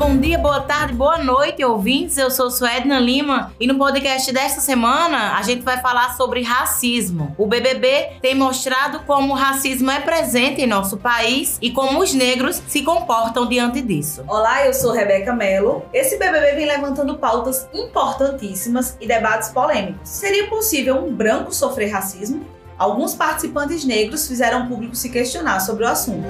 bom dia, boa tarde, boa noite, ouvintes. Eu sou Suedna Lima e no podcast desta semana a gente vai falar sobre racismo. O BBB tem mostrado como o racismo é presente em nosso país e como os negros se comportam diante disso. Olá, eu sou Rebeca Mello. Esse BBB vem levantando pautas importantíssimas e debates polêmicos. Seria possível um branco sofrer racismo? Alguns participantes negros fizeram o público se questionar sobre o assunto.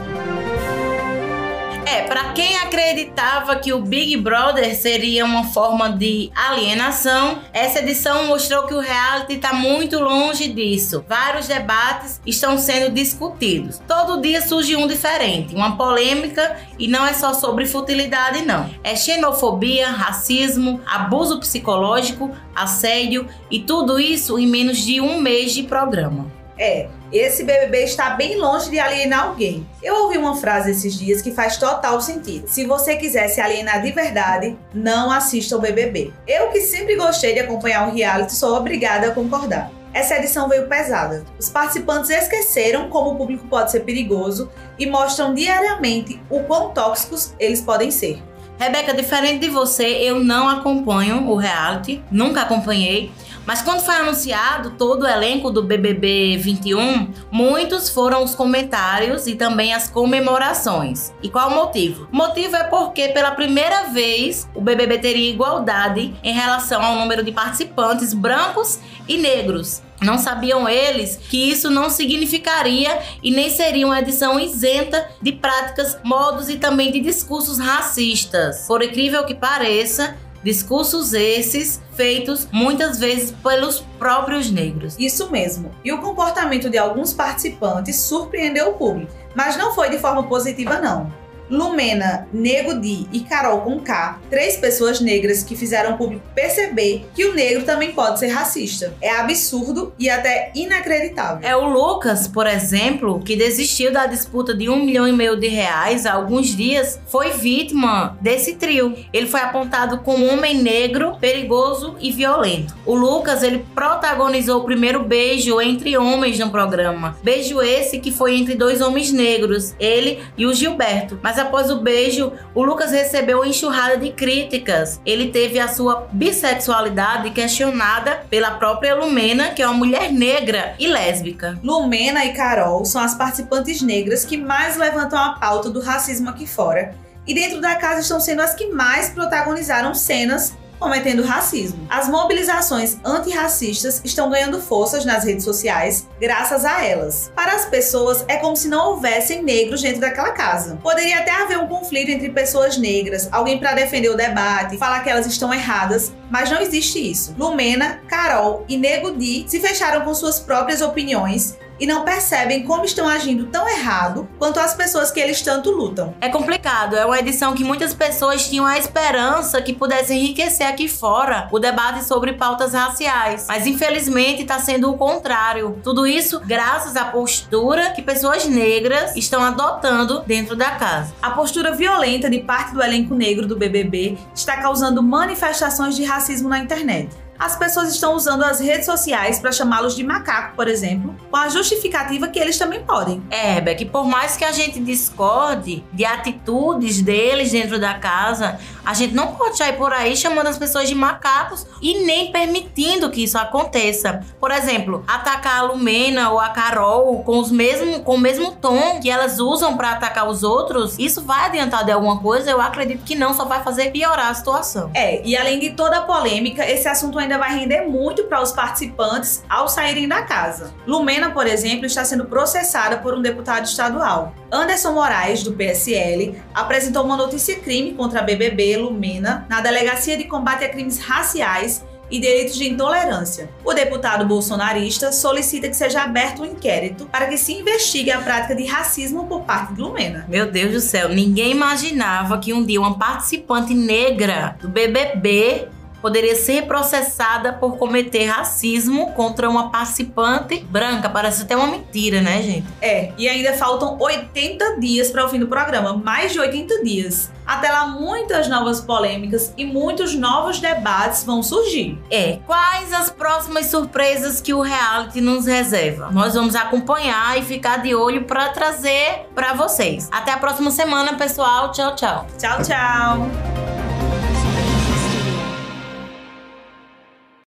É, para quem acreditava que o Big Brother seria uma forma de alienação, essa edição mostrou que o reality está muito longe disso. Vários debates estão sendo discutidos. Todo dia surge um diferente, uma polêmica e não é só sobre futilidade não. É xenofobia, racismo, abuso psicológico, assédio e tudo isso em menos de um mês de programa. É, esse BBB está bem longe de alienar alguém. Eu ouvi uma frase esses dias que faz total sentido. Se você quiser se alienar de verdade, não assista o BBB. Eu que sempre gostei de acompanhar o reality, sou obrigada a concordar. Essa edição veio pesada. Os participantes esqueceram como o público pode ser perigoso e mostram diariamente o quão tóxicos eles podem ser. Rebeca, diferente de você, eu não acompanho o reality, nunca acompanhei. Mas quando foi anunciado todo o elenco do BBB 21, muitos foram os comentários e também as comemorações. E qual o motivo? O motivo é porque pela primeira vez o BBB teria igualdade em relação ao número de participantes brancos e negros. Não sabiam eles que isso não significaria e nem seria uma edição isenta de práticas, modos e também de discursos racistas. Por incrível que pareça, Discursos esses feitos muitas vezes pelos próprios negros. Isso mesmo. E o comportamento de alguns participantes surpreendeu o público, mas não foi de forma positiva não. Lumena, Nego Di e Carol com K, três pessoas negras que fizeram o público perceber que o negro também pode ser racista. É absurdo e até inacreditável. É o Lucas, por exemplo, que desistiu da disputa de um milhão e meio de reais há alguns dias, foi vítima desse trio. Ele foi apontado como um homem negro, perigoso e violento. O Lucas, ele protagonizou o primeiro beijo entre homens no programa. Beijo esse que foi entre dois homens negros, ele e o Gilberto. Mas após o beijo, o Lucas recebeu uma enxurrada de críticas. Ele teve a sua bissexualidade questionada pela própria Lumena, que é uma mulher negra e lésbica. Lumena e Carol são as participantes negras que mais levantam a pauta do racismo aqui fora. E dentro da casa estão sendo as que mais protagonizaram cenas cometendo racismo. As mobilizações antirracistas estão ganhando forças nas redes sociais graças a elas. Para as pessoas, é como se não houvessem negros dentro daquela casa. Poderia até haver um conflito entre pessoas negras, alguém para defender o debate, falar que elas estão erradas, mas não existe isso. Lumena, Carol e Nego Di se fecharam com suas próprias opiniões e não percebem como estão agindo tão errado quanto as pessoas que eles tanto lutam. É complicado, é uma edição que muitas pessoas tinham a esperança que pudesse enriquecer aqui fora o debate sobre pautas raciais, mas infelizmente está sendo o contrário. Tudo isso graças à postura que pessoas negras estão adotando dentro da casa. A postura violenta de parte do elenco negro do BBB está causando manifestações de racismo na internet as pessoas estão usando as redes sociais para chamá-los de macaco, por exemplo, com a justificativa que eles também podem. É, Beck, por mais que a gente discorde de atitudes deles dentro da casa, a gente não pode sair por aí chamando as pessoas de macacos e nem permitindo que isso aconteça. Por exemplo, atacar a Lumena ou a Carol com, os mesmo, com o mesmo tom que elas usam para atacar os outros, isso vai adiantar de alguma coisa? Eu acredito que não, só vai fazer piorar a situação. É, e além de toda a polêmica, esse assunto ainda ainda vai render muito para os participantes ao saírem da casa. Lumena, por exemplo, está sendo processada por um deputado estadual. Anderson Moraes, do PSL, apresentou uma notícia-crime contra a BBB Lumena na Delegacia de Combate a Crimes Raciais e Delitos de Intolerância. O deputado bolsonarista solicita que seja aberto um inquérito para que se investigue a prática de racismo por parte de Lumena. Meu Deus do céu, ninguém imaginava que um dia uma participante negra do BBB poderia ser processada por cometer racismo contra uma participante branca. Parece até uma mentira, né, gente? É, e ainda faltam 80 dias para o fim do programa, mais de 80 dias. Até lá, muitas novas polêmicas e muitos novos debates vão surgir. É, quais as próximas surpresas que o reality nos reserva? Nós vamos acompanhar e ficar de olho para trazer para vocês. Até a próxima semana, pessoal. Tchau, tchau. Tchau, tchau.